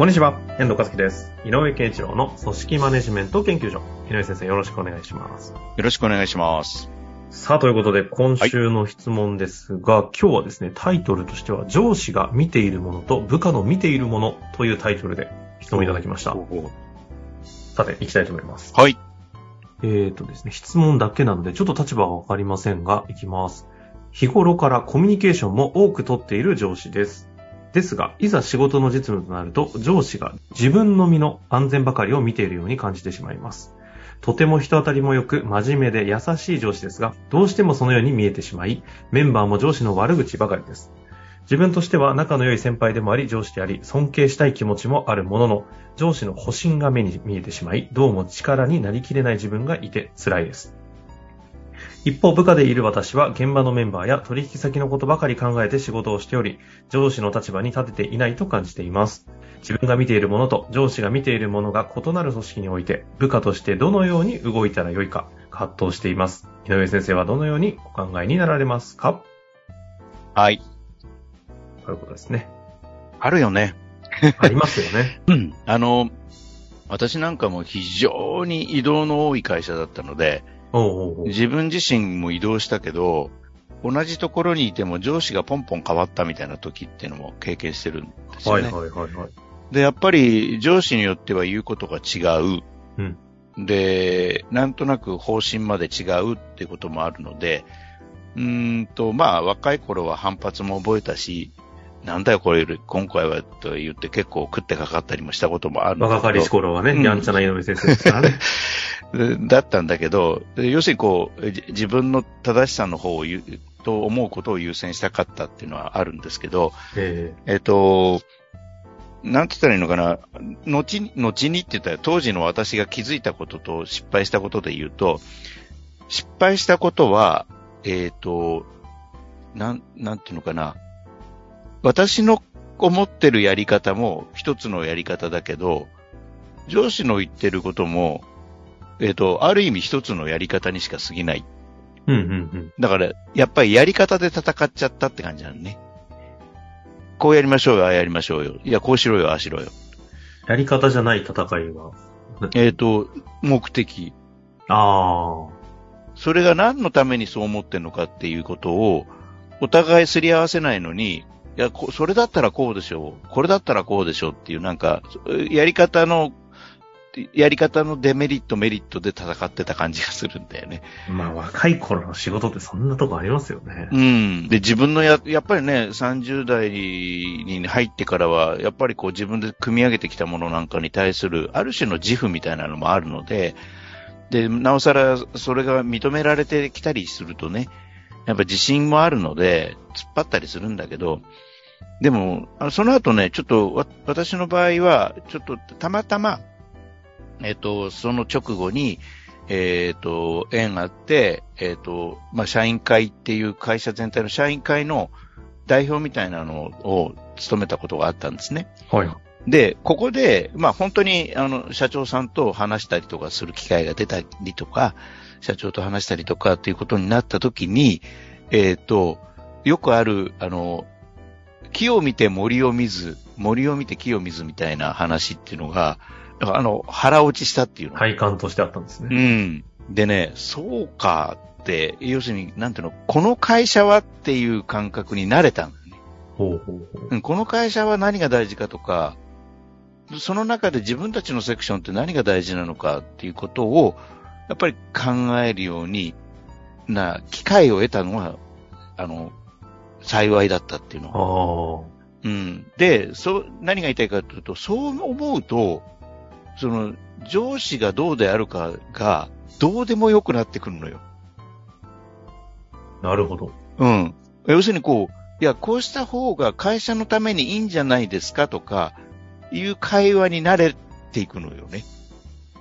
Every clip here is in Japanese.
こんにちは、遠藤和樹です。井上健一郎の組織マネジメント研究所。井上先生、よろしくお願いします。よろしくお願いします。さあ、ということで、今週の質問ですが、今日はですね、タイトルとしては、上司が見ているものと部下の見ているものというタイトルで質問いただきました。さて、行きたいと思います。はい。えーとですね、質問だけなので、ちょっと立場はわかりませんが、いきます。日頃からコミュニケーションも多く取っている上司です。ですが、いざ仕事の実務となると、上司が自分の身の安全ばかりを見ているように感じてしまいます。とても人当たりも良く、真面目で優しい上司ですが、どうしてもそのように見えてしまい、メンバーも上司の悪口ばかりです。自分としては仲の良い先輩でもあり上司であり、尊敬したい気持ちもあるものの、上司の保身が目に見えてしまい、どうも力になりきれない自分がいて辛いです。一方、部下でいる私は現場のメンバーや取引先のことばかり考えて仕事をしており、上司の立場に立てていないと感じています。自分が見ているものと上司が見ているものが異なる組織において、部下としてどのように動いたらよいか、葛藤しています。井上先生はどのようにお考えになられますか？はい。ということですね。あるよね。ありますよね。うん。あの、私なんかも非常に移動の多い会社だったので、自分自身も移動したけど、同じところにいても上司がポンポン変わったみたいな時っていうのも経験してるんですよね。はいはいはいはい。で、やっぱり上司によっては言うことが違う。うんで、なんとなく方針まで違うっていうこともあるので、うーんと、まあ若い頃は反発も覚えたし、なんだよこれ、今回はと言って結構食ってかかったりもしたこともある若かりし頃はね、うん。やんちゃな井上先生ですからね。だったんだけど、要するにこう、じ自分の正しさの方を言う、と思うことを優先したかったっていうのはあるんですけど、ええ。っ、と、なんて言ったらいいのかな、後に、後にって言ったら当時の私が気づいたことと失敗したことで言うと、失敗したことは、えっ、と、なん、なんていうのかな、私の思ってるやり方も一つのやり方だけど、上司の言ってることも、えっ、と、ある意味一つのやり方にしか過ぎない。えうんうんうん。だから、やっぱりやり方で戦っちゃったって感じなのね。こうやりましょうよ、ああやりましょうよ。いや、こうしろよ、ああしろよ。やり方じゃない戦いは？えっ、と、目的。ああ。それが何のためにそう思ってんのかっていうことを、お互いすり合わせないのに、いや、こそれだったらこうでしょう。これだったらこうでしょうっていう、なんか、やり方の、やり方のデメリット、メリットで戦ってた感じがするんだよね。まあ若い頃の仕事ってそんなとこありますよね。うん。で、自分のや、やっぱりね、30代に入ってからは、やっぱりこう自分で組み上げてきたものなんかに対する、ある種の自負みたいなのもあるので、で、なおさらそれが認められてきたりするとね、やっぱ自信もあるので、突っ張ったりするんだけど、でも、あのその後ね、ちょっとわ、私の場合は、ちょっとたまたま、えっと、その直後に、えっ、と、縁があって、えっ、と、まあ、社員会っていう会社全体の社員会の代表みたいなのを務めたことがあったんですね。はい。で、ここで、まあ、本当に、あの、社長さんと話したりとかする機会が出たりとか、社長と話したりとかっていうことになった時に、えっ、と、よくある、あの、木を見て森を見ず、森を見て木を見ずみたいな話っていうのが、あの、腹落ちしたっていうの。体感としてあったんですうね。ん。でね、そうかって、要するに、なんていうの、この会社はっていう感覚に慣れたんだよね。ほうほうほう。うんこの会社は何が大事かとか、その中で自分たちのセクションって何が大事なのかっていうことを、やっぱり考えるようにな機会を得たのは、あの、幸いだったっていうの。ああ。うん。で、そう、何が言いたいかというと、そう思うと、その、上司がどうであるかが、どうでもよくなってくるのよ。なるほど。うん。要するにこう、いや、こうした方が会社のためにいいんじゃないですかとか、いう会話に慣れていくのよね。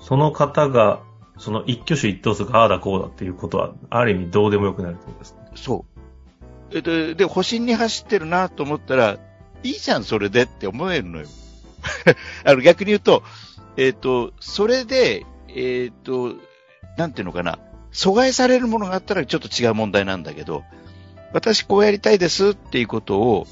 その方が、その一挙手一投数がああだこうだっていうことは、ある意味どうでもよくなるってことですかそう。えっと、で、保身に走ってるなと思ったら、いいじゃん、それでって思えるのよ。あの、逆に言うと、えっ、と、それで、えっ、と、なんていうのかな、阻害されるものがあったらちょっと違う問題なんだけど、私こうやりたいですっていうことを、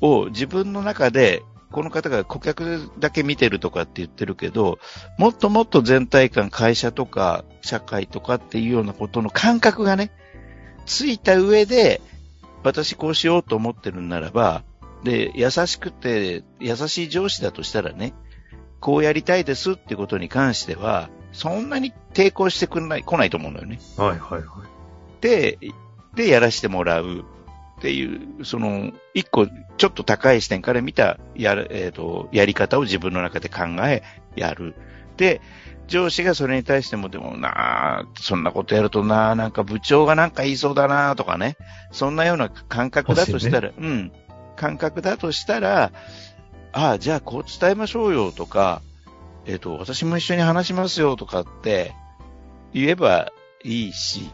を自分の中で、この方が顧客だけ見てるとかって言ってるけど、もっともっと全体感、会社とか社会とかっていうようなことの感覚がね、ついた上で、私こうしようと思ってるならば、で、優しくて、優しい上司だとしたらね、こうやりたいですってことに関しては、そんなに抵抗してくれない、来ないと思うのよね。はいはいはい。で、で、やらしてもらうっていう、その、一個、ちょっと高い視点から見た、やる、えっ、と、やり方を自分の中で考え、やる。で、上司がそれに対しても、でもなあ、そんなことやるとなあ、なんか部長がなんか言いそうだなあとかね、そんなような感覚だとしたら、うん、感覚だとしたら、ああ、じゃあこう伝えましょうよとか、えっ、と、私も一緒に話しますよとかって言えばいいし、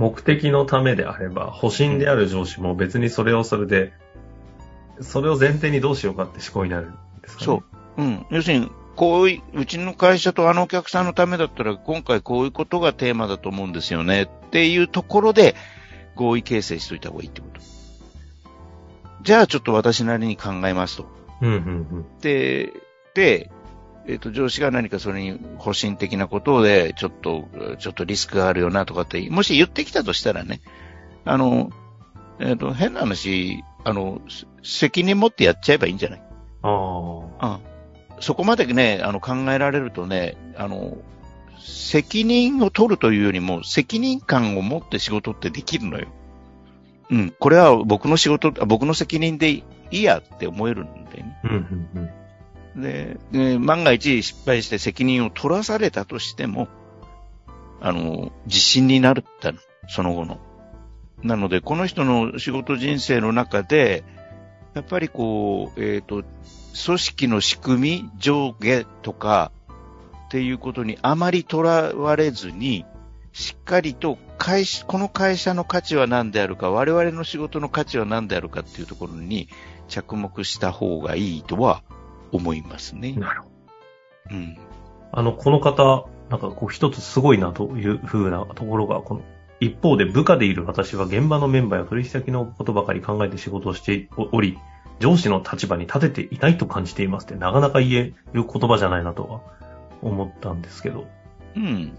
目的のためであれば、保身である上司も別にそれをそれで、それを前提にどうしようかって思考になるんですかね。そう。うん。要するに、こうい、うちの会社とあのお客さんのためだったら、今回こういうことがテーマだと思うんですよねっていうところで、合意形成しといた方がいいってこと。じゃあちょっと私なりに考えますと。うんうんうん。で、で、えっ、と、上司が何かそれに保身的なことで、ちょっと、ちょっとリスクがあるよなとかって、もし言ってきたとしたらね、あの、えっ、と、変な話、あの、せ責任持ってやっちゃえばいいんじゃない？ああ。うん。そこまでね、あの、考えられるとね、あの、責任を取るというよりも、責任感を持って仕事ってできるのよ。うん。これは僕の仕事、あ僕の責任でいいやって思えるんでね。うんうんうん。で、で万が一失敗して責任を取らされたとしても、あの、自信になるったの、その後の。なので、この人の仕事人生の中で、やっぱりこう、えっ、と、組織の仕組み、上下とか、っていうことにあまりとらわれずに、しっかりと会社、この会社の価値は何であるか、我々の仕事の価値は何であるかっていうところに着目した方がいいとは思いますね。なるほど。うん。あの、この方、なんかこう一つすごいなという風なところが、この、一方で部下でいる私は現場のメンバーや取引先のことばかり考えて仕事をしており、上司の立場に立てていないと感じていますって、なかなか言える言葉じゃないなとは思ったんですけど、うん。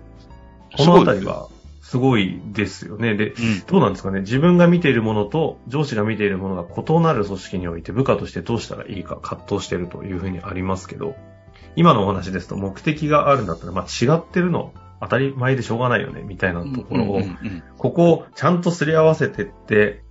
このあたりはすごいですよね。で、うん。どうなんですかね自分が見ているものと上司が見ているものが異なる組織において部下としてどうしたらいいか葛藤しているというふうにありますけど、今のお話ですと目的があるんだったら、まあ違ってるの当たり前でしょうがないよね、みたいなところを、ここをちゃんとすり合わせてって、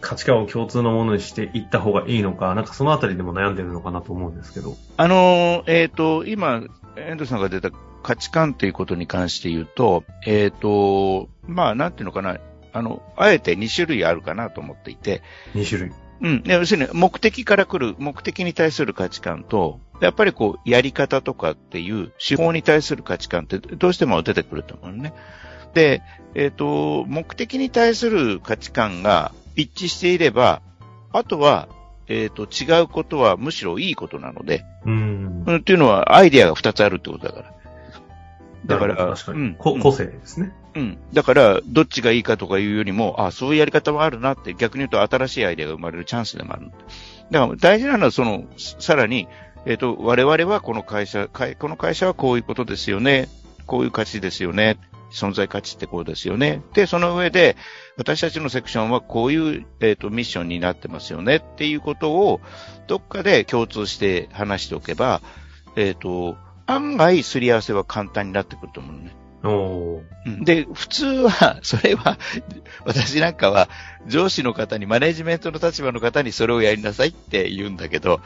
価値観を共通のものにしていった方がいいのか、なんかそのあたりでも悩んでるのかなと思うんですけど。あのー、えっ、と、今、遠藤さんが出た価値観ということに関して言うと、えっ、と、まあ、なんていうのかな、あの、あえて2種類あるかなと思っていて、2種類。うん。要するに、目的から来る、目的に対する価値観と、やっぱりこう、やり方とかっていう、手法に対する価値観って、どうしても出てくると思うね。で、えっ、と、目的に対する価値観が一致していれば、あとは、えっ、と、違うことはむしろいいことなので、うーん。うん、っていうのは、アイディアが2つあるってことだから。だから、確かに、うんこ個性ですね。うん。だから、どっちがいいかとかいうよりも、あそういうやり方もあるなって、逆に言うと新しいアイデアが生まれるチャンスでもある。だから、大事なのは、その、さらに、えっ、と、我々はこの会社、会この会社はこういうことですよね。こういう価値ですよね。存在価値ってこうですよね。で、その上で、私たちのセクションはこういう、えっ、と、ミッションになってますよねっていうことを、どっかで共通して話しておけば、えっ、と、案外すり合わせは簡単になってくると思うのね。で、普通は、それは、私なんかは、上司の方に、マネジメントの立場の方にそれをやりなさいって言うんだけど、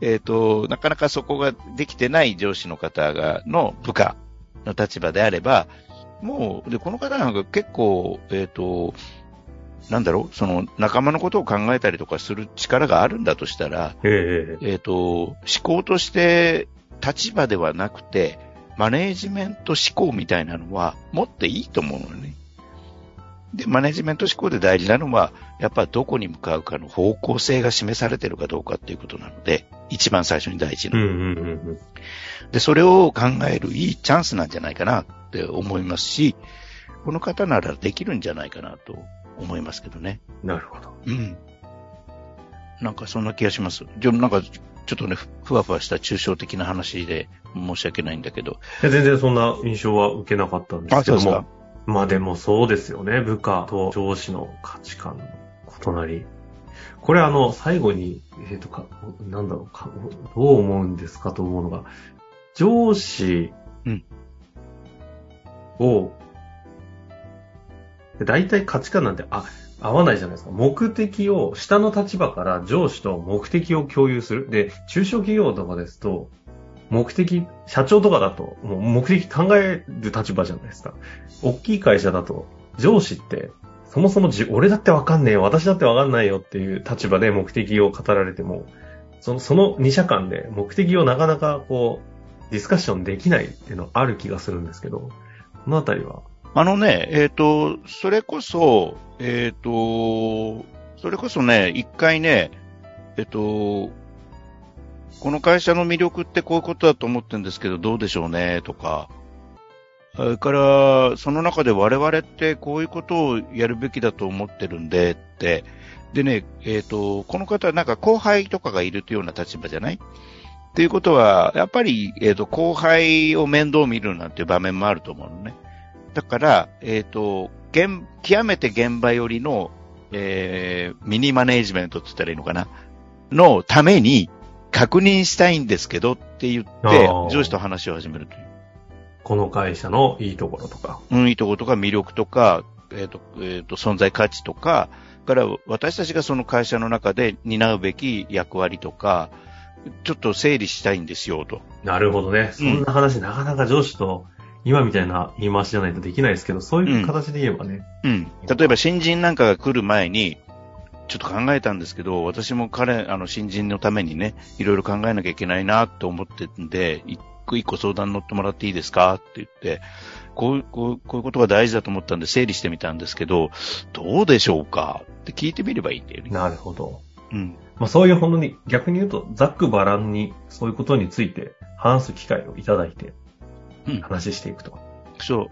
えっ、と、なかなかそこができてない上司の方が、の部下の立場であれば、もう、で、この方なんか結構、えっ、と、なんだろう、その仲間のことを考えたりとかする力があるんだとしたら、ええ。えっ、と、思考として立場ではなくて、マネージメント思考みたいなのは持っていいと思うのよね。で、マネジメント思考で大事なのは、やっぱどこに向かうかの方向性が示されてるかどうかっていうことなので、一番最初に大事な。うんうんうんうん。で、それを考えるいいチャンスなんじゃないかなって思いますし、この方ならできるんじゃないかなと思いますけどね。なるほど。うん。なんかそんな気がします。じゃなんか、ちょっとね、ふふわふわした抽象的な話で申し訳ないんだけど。いや全然そんな印象は受けなかったんですけどあそうですも。まあでもそうですよね。部下と上司の価値観の異なり。これあの、最後に、えっ、とか、なんだろうか、どう思うんですかと思うのが、上司うんを、大体価値観なんてあ合わないじゃないですか。目的を、下の立場から上司と目的を共有する。で、中小企業とかですと、目的、社長とかだと、もう目的考える立場じゃないですか。大きい会社だと、上司って、そもそもじ、俺だってわかんねえよ、私だってわかんないよっていう立場で目的を語られても、その、その二者間で目的をなかなかこう、ディスカッションできないっていうのある気がするんですけど、このあたりは。あのね、えっ、と、それこそ、えっ、と、それこそね、一回ね、えっ、と、この会社の魅力ってこういうことだと思ってるんですけど、どうでしょうね、とか、それから、その中で我々ってこういうことをやるべきだと思ってるんでって、でね、えっ、と、この方はなんか後輩とかがいるというような立場じゃない？っていうことは、やっぱり、えっ、と、後輩を面倒見るなんていう場面もあると思うのね。だから、えっ、と、現、極めて現場寄りの、えー、ミニマネージメントって言ったらいいのかな？のために確認したいんですけどって言って上司と話を始めるという。この会社のいいところとか。うん、いいところとか魅力とか、えっ、と、えっ、と、存在価値とか、から私たちがその会社の中で担うべき役割とか、ちょっと整理したいんですよ、と。なるほどね。そんな話、なかなか上司と、今みたいな言い回しじゃないとできないですけど、そういう形で言えばね。うん。例えば新人なんかが来る前に、ちょっと考えたんですけど、私も彼、あの、新人のためにね、いろいろ考えなきゃいけないなと思ってんで、一個一個相談乗ってもらっていいですか？って言って、こういう、こうこういうことが大事だと思ったんで整理してみたんですけど、どうでしょうか？って聞いてみればいいんだよね。なるほど。うん。まあそういう本当に逆に言うと、ざっくばらんにそういうことについて話す機会をいただいてうん、話していくと。そ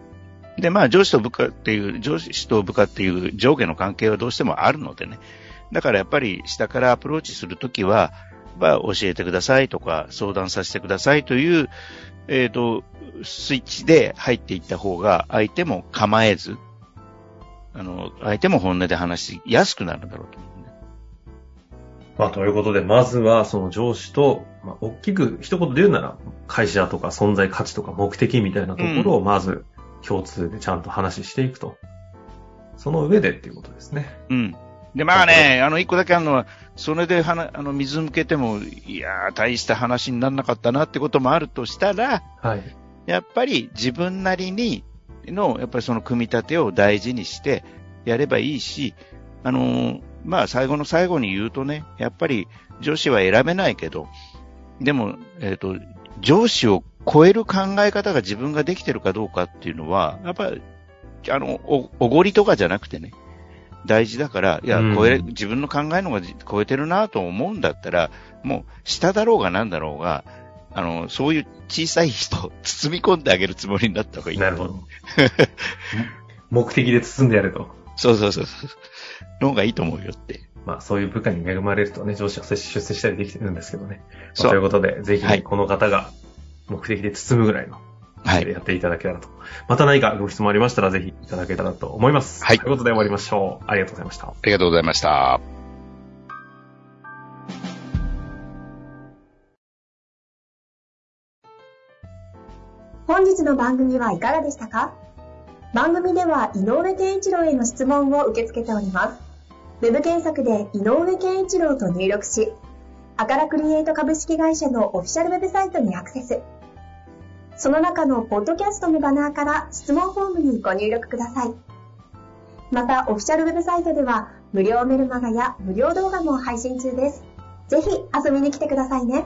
う。で、まあ、上司と部下っていう、上司と部下っていう上下の関係はどうしてもあるのでね。だからやっぱり下からアプローチするときは、まあ、教えてくださいとか、相談させてくださいという、えっ、と、スイッチで入っていった方が、相手も構えず、あの、相手も本音で話しやすくなるんだろうと思うね。まあということで、まずはその上司と、まあ大きく一言で言うなら、会社とか存在価値とか目的みたいなところをまず共通でちゃんと話していくと。その上でっていうことですね。うん。で、まあね、あの、一個だけあるのは、それではな、あの、水向けても、いやー、大した話にならなかったなってこともあるとしたら、はい。やっぱり自分なりにの、やっぱりその組み立てを大事にしてやればいいし、あのーまあ最後の最後に言うとね、やっぱり上司は選べないけど、でも、えっ、と、上司を超える考え方が自分ができてるかどうかっていうのは、やっぱり、あの、お、おごりとかじゃなくてね、大事だから、いや、うん超え、自分の考えのが超えてるなと思うんだったら、もう、下だろうがなんだろうが、あの、そういう小さい人、包み込んであげるつもりになった方がいい。なるほど。目的で包んでやると。そうそうそうそう。の方がいいと思うよって。まあそういう部下に恵まれるとね、上司は出世したりできてるんですけどね。まあそうということで、ぜひはいこの方が目的で包むぐらいの、はい。やっていただけたらと。また何かご質問ありましたらぜひいただけたらと思います。はいということで終わりましょう。ありがとうございました。ありがとうございました。本日の番組はいかがでしたか？番組では井上健一郎への質問を受け付けております。ウェブ検索で井上健一郎と入力し、アカラクリエイト株式会社のオフィシャルウェブサイトにアクセス。その中のポッドキャストのバナーから質問フォームにご入力ください。また、オフィシャルウェブサイトでは、無料メルマガや無料動画も配信中です。ぜひ遊びに来てくださいね。